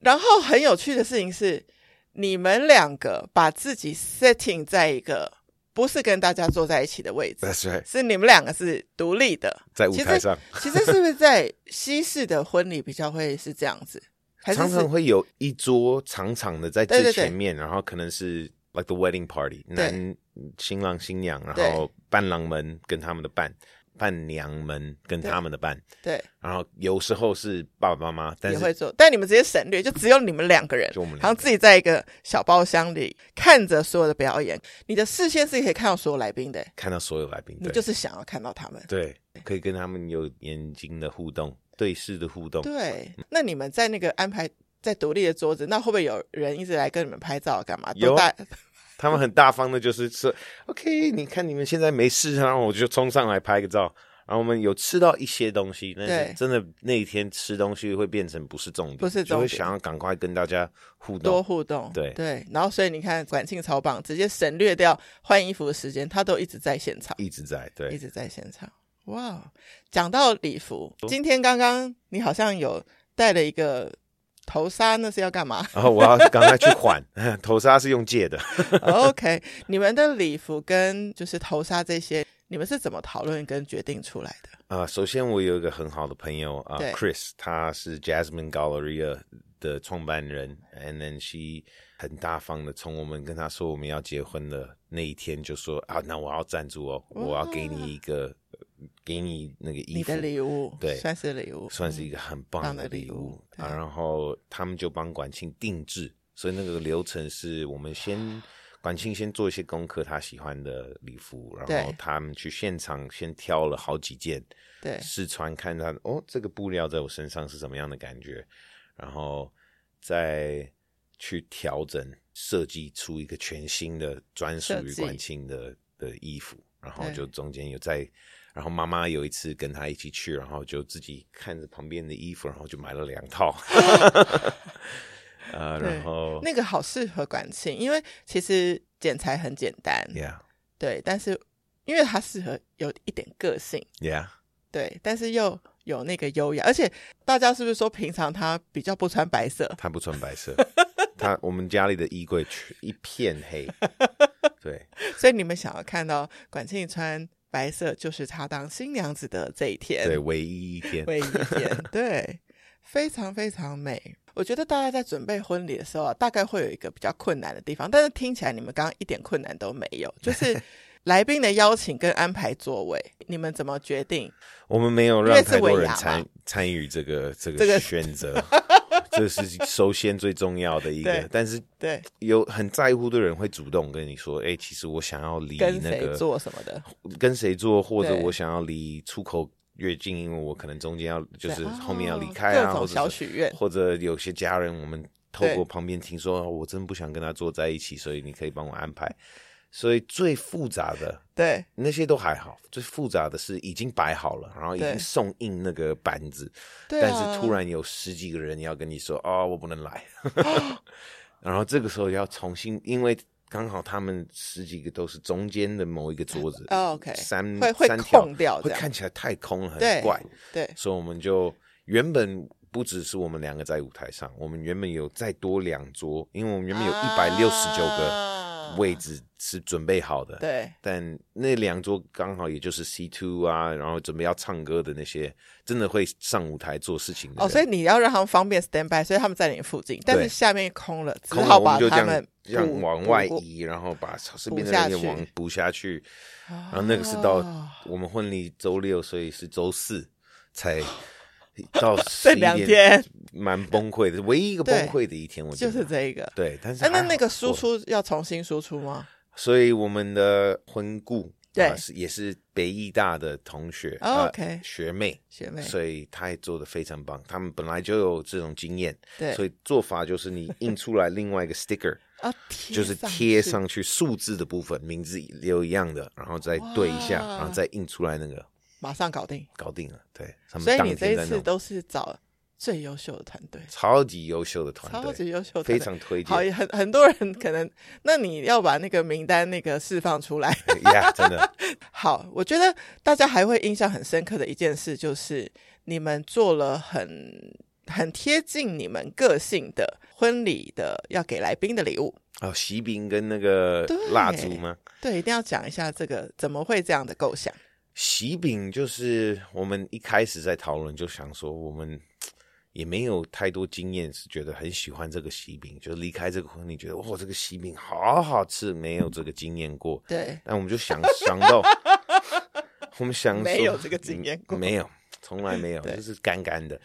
然后很有趣的事情是，你们两个把自己 setting 在一个。不是跟大家坐在一起的位置 right. 是你们两个是独立的，在舞台上。其实，是不是在西式的婚礼比较会是这样子？还是是常常会有一桌长长的在最前面，对对对，然后可能是 like the wedding party，男新郎新娘，然后伴郎们跟他们的伴。伴娘们跟他们的伴，对，然后有时候是爸爸妈妈，但是也会做，但你们直接省略，就只有你们两个人，就我们，然后自己在一个小包厢里看着所有的表演，你的视线是可以看到所有来宾的，看到所有来宾，你就是想要看到他们，对，可以跟他们有眼睛的互动，对视的互动，对。那你们在那个安排在独立的桌子，那会不会有人一直来跟你们拍照干嘛？有。他们很大方的，就是说，OK，你看你们现在没事，然后我就冲上来拍个照。然后我们有吃到一些东西，但是真的那一天吃东西会变成不是重点，不是重点，就会想要赶快跟大家互动，多互动。对对，然后所以你看，管庆超棒，直接省略掉换衣服的时间，他都一直在现场，一直在，对，一直在现场。哇，讲到礼服，今天刚刚你好像有带了一个。头纱那是要干嘛？然后、哦、我要赶快去还 头纱，是用借的。OK，你们的礼服跟就是头纱这些，你们是怎么讨论跟决定出来的？啊、呃，首先我有一个很好的朋友啊、呃、，Chris，他是 Jasmine Galleria 的创办人，and then she 很大方的从我们跟他说我们要结婚的那一天就说啊，那我要赞助哦，我要给你一个。给你那个衣服，你的礼物，对，算是礼物，算是一个很棒的礼物啊。然后他们就帮管庆定制，所以那个流程是我们先管庆先做一些功课，他喜欢的礼服，然后他们去现场先挑了好几件，对，试穿看他哦，这个布料在我身上是什么样的感觉，然后再去调整设计出一个全新的专属于管庆的的衣服，然后就中间有在。然后妈妈有一次跟他一起去，然后就自己看着旁边的衣服，然后就买了两套。呃，然后那个好适合管庆，因为其实剪裁很简单，Yeah，对，但是因为它适合有一点个性，Yeah，对，但是又有那个优雅，而且大家是不是说平常他比较不穿白色？他不穿白色，他我们家里的衣柜一片黑，对，所以你们想要看到管庆穿。白色就是她当新娘子的这一天，对，唯一一天，唯一一天，对，非常非常美。我觉得大家在准备婚礼的时候啊，大概会有一个比较困难的地方，但是听起来你们刚刚一点困难都没有，就 是来宾的邀请跟安排座位，你们怎么决定？我们没有让太多人参参与这个这个选择。这是首先最重要的一个，但是对有很在乎的人会主动跟你说，哎，其实我想要离那个做什么的，跟谁做，或者我想要离出口越近，因为我可能中间要就是后面要离开啊，或者小许愿，或者有些家人，我们透过旁边听说，我真不想跟他坐在一起，所以你可以帮我安排。所以最复杂的，对那些都还好。最复杂的是已经摆好了，然后已经送印那个板子，但是突然有十几个人要跟你说：“哦，我不能来。”然后这个时候要重新，因为刚好他们十几个都是中间的某一个桌子。哦，OK，三会会空掉，会看起来太空了，很怪。对，所以我们就原本不只是我们两个在舞台上，我们原本有再多两桌，因为我们原本有一百六十九个位置。是准备好的，对。但那两桌刚好也就是 C two 啊，然后准备要唱歌的那些，真的会上舞台做事情的。哦，所以你要让他们方便 stand by，所以他们在你附近，但是下面空了，只好把他们这样往外移，然后把身边的那些往补下去。然后那个是到我们婚礼周六，所以是周四才到 这两天。蛮崩溃的，唯一一个崩溃的一天，我觉得。就是这一个。对，但是、啊、那那个输出要重新输出吗？所以我们的婚顾对、呃、是也是北艺大的同学、oh, OK、呃、学妹。学妹，所以她也做的非常棒。他们本来就有这种经验，对，所以做法就是你印出来另外一个 sticker，啊，就是贴上去数字的部分，名字留一样的，然后再对一下，然后再印出来那个，马上搞定，搞定了。对，所以你这一次都是找。最优秀的团队，超级优秀的团队，超级优秀的，非常推荐。好，很很多人可能，那你要把那个名单那个释放出来。真的。好，我觉得大家还会印象很深刻的一件事，就是你们做了很很贴近你们个性的婚礼的要给来宾的礼物。哦，喜饼跟那个蜡烛吗？对？对，一定要讲一下这个怎么会这样的构想。喜饼就是我们一开始在讨论，就想说我们。也没有太多经验，是觉得很喜欢这个喜饼，就离开这个婚礼，觉得哇，这个喜饼好好吃，没有这个经验过。对，那我们就想想到，我们想说没有这个经验过，没有，从来没有，就是干干的。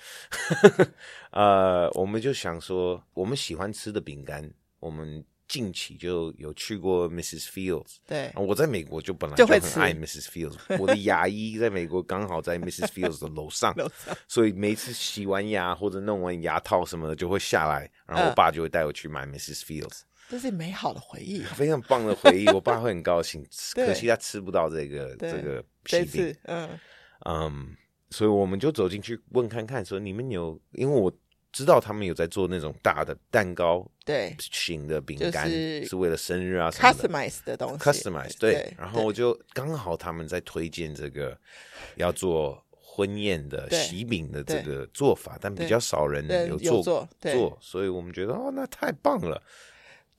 呃，我们就想说，我们喜欢吃的饼干，我们。近期就有去过 Mrs. Fields，对，我在美国就本来就很爱 Mrs. Fields，我的牙医在美国刚好在 Mrs. Fields 的楼上，楼上，所以每次洗完牙或者弄完牙套什么的就会下来，然后我爸就会带我去买 Mrs. Fields，这是美好的回忆，非常棒的回忆，我爸会很高兴，可惜他吃不到这个这个皮饼，嗯嗯，所以我们就走进去问看看，说你们有，因为我。知道他们有在做那种大的蛋糕，对型的饼干，是为了生日啊什么的，customize 的东西，customize 对，对。然后我就刚好他们在推荐这个要做婚宴的喜饼的这个做法，但比较少人有做有做，做，所以我们觉得哦，那太棒了。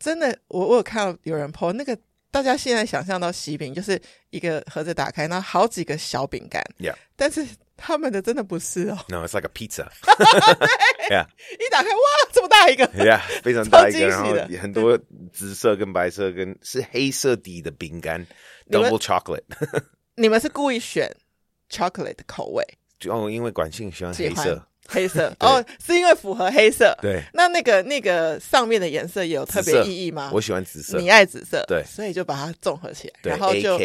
真的，我我有看到有人 po 那个，大家现在想象到喜饼就是一个盒子打开，然后好几个小饼干，yeah. 但是。他们的真的不是哦，No, it's like a pizza。对，yeah. 一打开哇，这么大一个，Yeah，非常大一个，然后很多紫色跟白色跟是黑色底的饼干，double chocolate。你们是故意选 chocolate 的口味？哦，因为管庆喜欢黑色，黑色哦，是因为符合黑色。对，那那个那个上面的颜色也有特别意义吗？我喜欢紫色，你爱紫色，对，所以就把它综合起来，然后就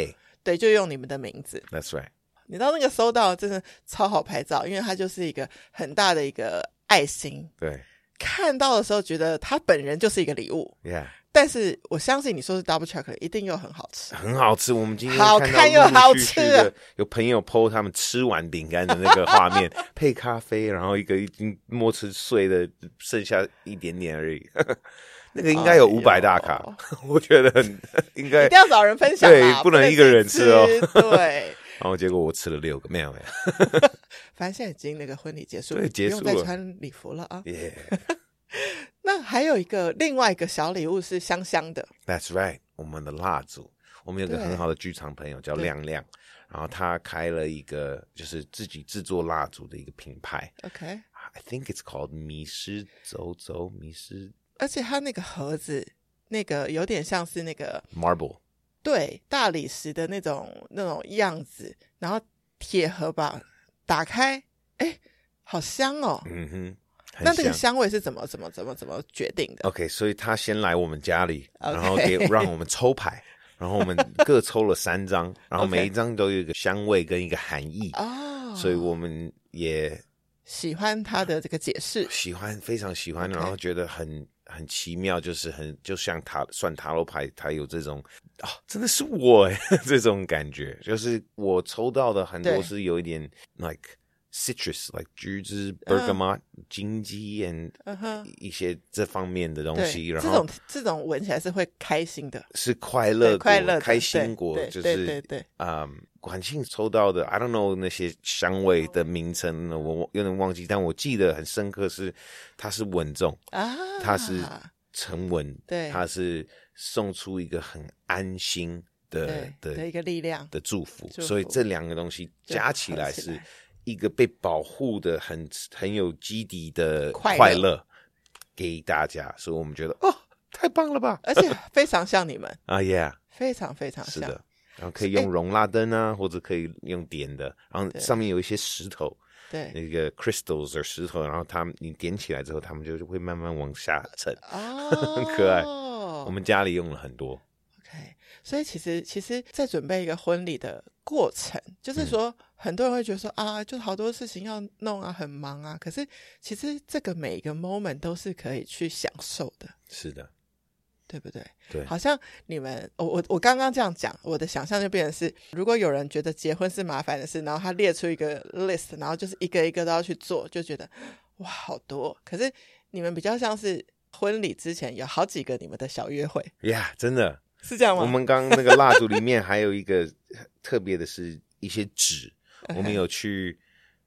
对，就用你们的名字。That's right。你知道那个收到真的超好拍照，因为它就是一个很大的一个爱心。对，看到的时候觉得他本人就是一个礼物。Yeah，但是我相信你说是 double chocolate，一定又很好吃。很好吃，我们今天好看又好吃。有朋友 po 他们吃完饼干的那个画面，配咖啡，然后一个已经摸吃碎的，剩下一点点而已。那个应该有五百大卡，哎，我觉得很应该。一定要找人分享，对，不能一个人吃哦。对。然后结果我吃了六个，没有没有。反正现在已经那个婚礼结束了，对，结束了，不用再穿礼服了啊。Yeah. 那还有一个另外一个小礼物是香香的。That's right，我们的蜡烛。我们有个很好的剧场朋友叫亮亮，然后他开了一个就是自己制作蜡烛的一个品牌。OK，I think it's called 迷失走走迷失。而且他那个盒子，那个有点像是那个 marble。对，大理石的那种那种样子，然后铁盒吧，打开，哎，好香哦。嗯哼，那这个香味是怎么怎么怎么怎么决定的？OK，所以他先来我们家里.然后给让我们抽牌，然后我们各抽了三张，然后每一张都有一个香味跟一个含义哦.所以我们也喜欢他的这个解释，喜欢非常喜欢，然后觉得很。很奇妙，就是很就像塔算塔罗牌，它有这种啊、哦，真的是我诶 这种感觉，就是我抽到的很多是有一点 like citrus，like 橘子、bergamot、uh, 金鸡 and、uh-huh. 一些这方面的东西。然后这种这种闻起来是会开心的，是快乐快乐开心果，就是对对对啊。Um, 管庆抽到的，I don't know 那些香味的名称，我有点忘记，但我记得很深刻是，它是稳重啊，它是沉稳，对，它是送出一个很安心的的的一个力量。的祝福，祝福，所以这两个东西加起来是一个被保护的很很有基底的快乐。给大家，所以我们觉得哦，太棒了吧，而且非常像你们。啊，Yeah，非常非常像。是的，然后可以用容蜡灯啊，或者可以用点的，然后上面有一些石头。对，那个 crystals 的石头，然后它你点起来之后，它们就会慢慢往下沉，哦，很可爱。我们家里用了很多。OK，所以其实其实，在准备一个婚礼的过程，就是说，嗯、很多人会觉得说啊，就好多事情要弄啊，很忙啊。可是其实这个每一个 moment 都是可以去享受的。是的。对不对？对，好像你们，我我我刚刚这样讲，我的想象就变成是，如果有人觉得结婚是麻烦的事，然后他列出一个 list，然后就是一个一个都要去做，就觉得哇，好多。可是你们比较像是婚礼之前有好几个你们的小约会，呀，yeah, 真的是这样吗？我们刚刚那个蜡烛里面还有一个特别的是一些纸，我们有去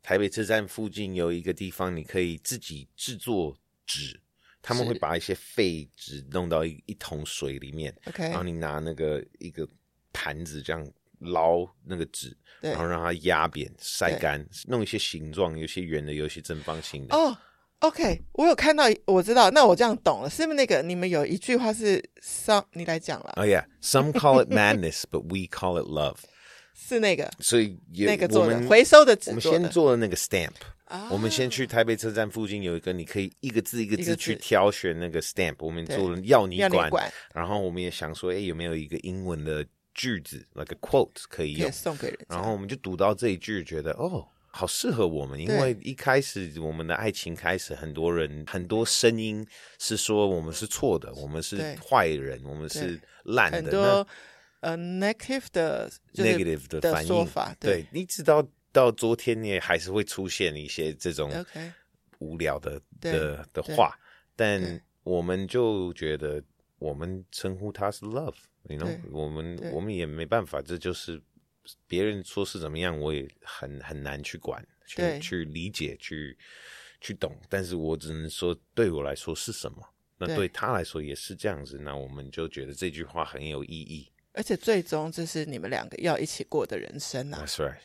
台北车站附近有一个地方，你可以自己制作纸。他们会把一些废纸弄到一一桶水里面，OK，然后你拿那个一个盘子这样捞那个纸，然后让它压扁晒干，弄一些形状，有些圆的，有些正方形的。哦、oh,，OK，我有看到，我知道，那我这样懂了，是不是那个你们有一句话是 some 你来讲了？哦、oh,，Yeah，some call it madness，but we call it love，是那个，所以那个做的回收的纸，我们先做的那个 stamp。啊、我们先去台北车站附近有一个，你可以一个字一个字去挑选那个 stamp。我们做了要你管，然后我们也想说，哎，有没有一个英文的句子，like a quote 可以用，送给人。然后我们就读到这一句，觉得哦，好适合我们，因为一开始我们的爱情开始，很多人很多声音是说我们是错的，我们是坏人，我们是烂的，很多呃 negative 的 negative 的反应。法，对，你知道。到昨天你也还是会出现一些这种无聊的.的的话，但我们就觉得我们称呼他是 love，you know，我们我们也没办法，这就是别人说是怎么样，我也很很难去管，去去理解，去去懂。但是我只能说，对我来说是什么，那对他来说也是这样子，那我们就觉得这句话很有意义。而且最终这是你们两个要一起过的人生啊。That's right.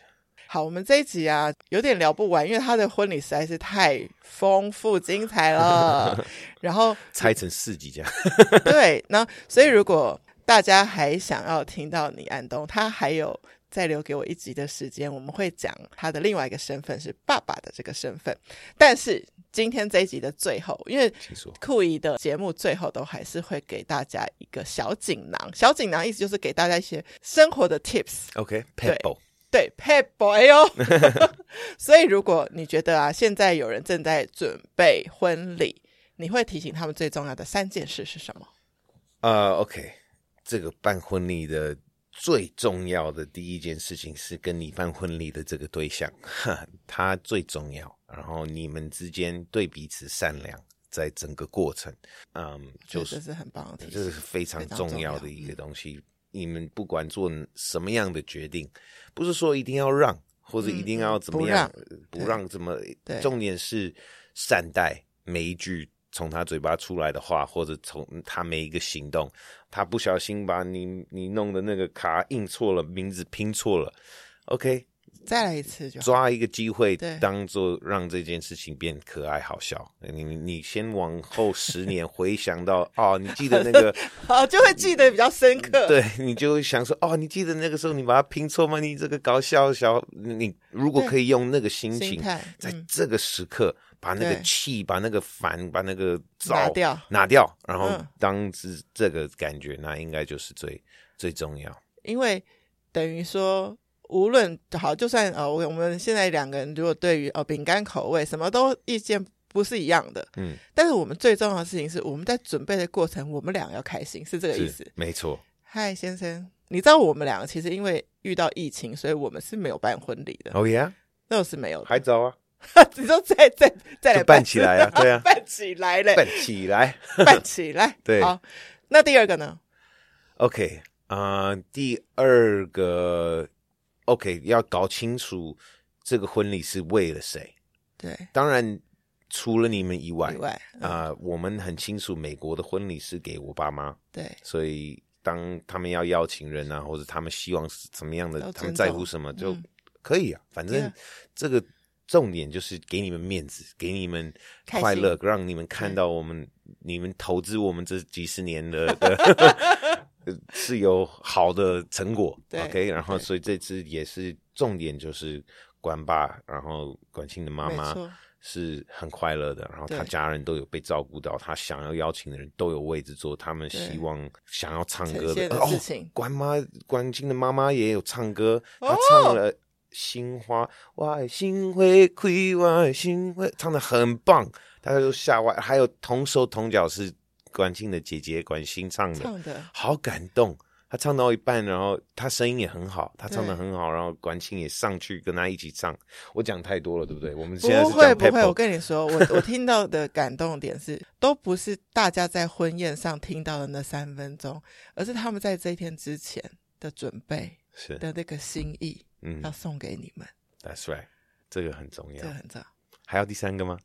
好，我们这一集啊有点聊不完，因为他的婚礼实在是太丰富精彩了。然后拆成四集这样。对，那所以如果大家还想要听到倪安东，他还有再留给我一集的时间，我们会讲他的另外一个身份是爸爸的这个身份。但是今天这一集的最后，因为酷姨的节目最后都还是会给大家一个小锦囊，小锦囊意思就是给大家一些生活的 tips。OK，Pebble。对，Pep Boy 哦，所以如果你觉得啊，现在有人正在准备婚礼，你会提醒他们最重要的三件事是什么？呃、uh,，OK，这个办婚礼的最重要的第一件事情是跟你办婚礼的这个对象，他最重要，然后你们之间对彼此善良，在整个过程，嗯、um,，就是这是很棒的，这是非常重要的一个东西。你们不管做什么样的决定，不是说一定要让，或者一定要怎么样，嗯、不让，不让怎么？重点是善待每一句从他嘴巴出来的话，或者从他每一个行动。他不小心把你你弄的那个卡印错了，名字拼错了，OK。再来一次就抓一个机会，当做让这件事情变可爱好笑。你你先往后十年回想到 哦，你记得那个 哦，就会记得比较深刻。对，你就会想说哦，你记得那个时候你把它拼错吗？你这个搞笑小，你如果可以用那个心情，在这个时刻把那个气、把那个烦、把那个糟拿掉，拿掉，然后当是这个感觉，那应该就是最最重要。因为等于说。无论好，就算呃，我我们现在两个人如果对于呃饼干口味什么都意见不是一样的，嗯，但是我们最重要的事情是我们在准备的过程，我们俩要开心，是这个意思，没错。嗨，先生，你知道我们两个其实因为遇到疫情，所以我们是没有办婚礼的。哦呀，那我是没有的，还早啊，你说再再再来办起来啊，对啊，办起来嘞，办起来，办起来，对。好，那第二个呢？OK 啊，呃，第二个。OK，要搞清楚这个婚礼是为了谁。对，当然除了你们以外，以外啊、呃，我们很清楚美国的婚礼是给我爸妈，对，所以当他们要邀请人啊，或者他们希望是怎么样的，他们在乎什么就可以啊，嗯、反正这个重点就是给你们面子，给你们快乐，让你们看到我们，你们投资我们这几十年的 的是有好的成果，OK，然后所以这次也是重点就是管爸，然后管庆的妈妈。是很快乐的，然后他家人都有被照顾到，他想要邀请的人都有位置坐，他们希望想要唱歌的，的哦，关妈管清的妈妈也有唱歌，他唱了《心花》，我心会开，我心会唱的很棒，大家都吓坏，还有同手同脚是关心的姐姐管心唱的，唱的好感动。他唱到一半，然后他声音也很好，他唱的很好，然后管庆也上去跟他一起唱。我讲太多了，对不对？我们现在是不会不会，我跟你说，我我听到的感动点是，都不是大家在婚宴上听到的那三分钟，而是他们在这一天之前的准备是的那个心意，嗯，要送给你们。That's right，这个很重要，这个很重要。还要第三个吗？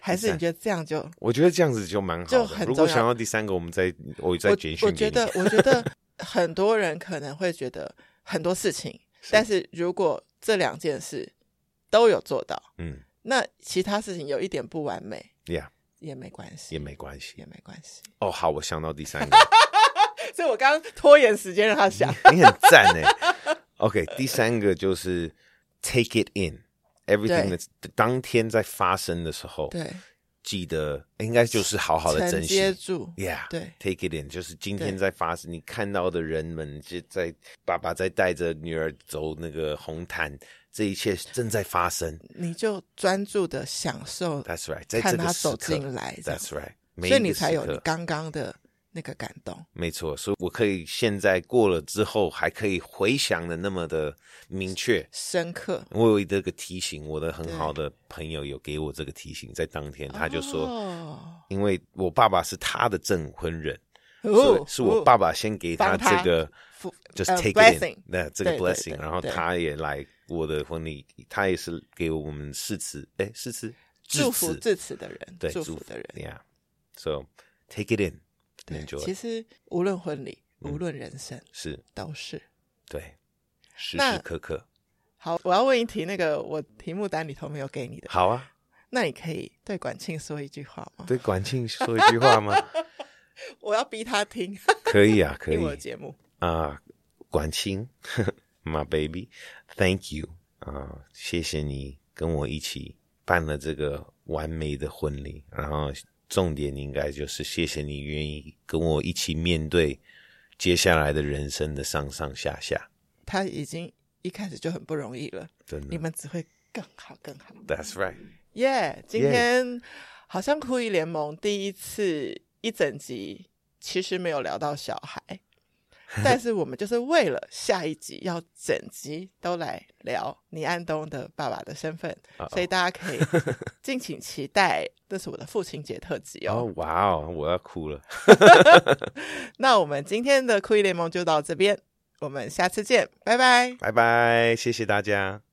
还是你觉得这样就？我觉得这样子就蛮好的。就很。如果想要第三个，我们再我再简讯。我觉得，我觉得。很多人可能会觉得很多事情，是，但是如果这两件事都有做到，嗯，那其他事情有一点不完美，Yeah，也没关系，也没关系，也没关系。哦，好，我想到第三个，所以我刚刚拖延时间让他想，你，你很赞哎。OK，第三个就是 take it in，everything that's 当天在发生的时候，对。记得应该就是好好的珍惜，接住，Yeah，对，Take it in，就是今天在发生，你看到的人们就在爸爸在带着女儿走那个红毯，这一切正在发生，你就专注的享受，That's right，在看他走进来，That's right，所以你才有你刚刚的。那个感动，没错，所以我可以现在过了之后，还可以回想的那么的明确、深刻。我有这个提醒，我的很好的朋友有给我这个提醒，在当天他就说，哦、因为我爸爸是他的证婚人，是、是我爸爸先给他这个，就是 take it in，那这个 blessing，然后他也来我的婚礼，他也是给我们誓词，哎，誓词？祝福致辞。的人，对，祝福的人，Yeah，so take it in。对，其实无论婚礼，无论人生，是都是对，时时刻刻。好，我要问一题，那个我题目单里头没有给你的。好啊，那你可以对管庆说一句话吗？对管庆说一句话吗？我要逼他听。可以啊，可以。听我的节目啊，管庆，My baby，Thank you 啊，谢谢你跟我一起办了这个完美的婚礼，然后。重点应该就是谢谢你愿意跟我一起面对接下来的人生的上上下下。他已经一开始就很不容易了，真的，你们只会更好更好。That's right. Yeah，今天好像酷艺联盟第一次一整集其实没有聊到小孩。但是我们就是为了下一集要整集都来聊倪安东的爸爸的身份，uh oh. 所以大家可以敬请期待。这是我的父亲节特辑哦！哇哦，我要哭了。那我们今天的酷艺联盟就到这边，我们下次见，拜拜，拜拜，谢谢大家。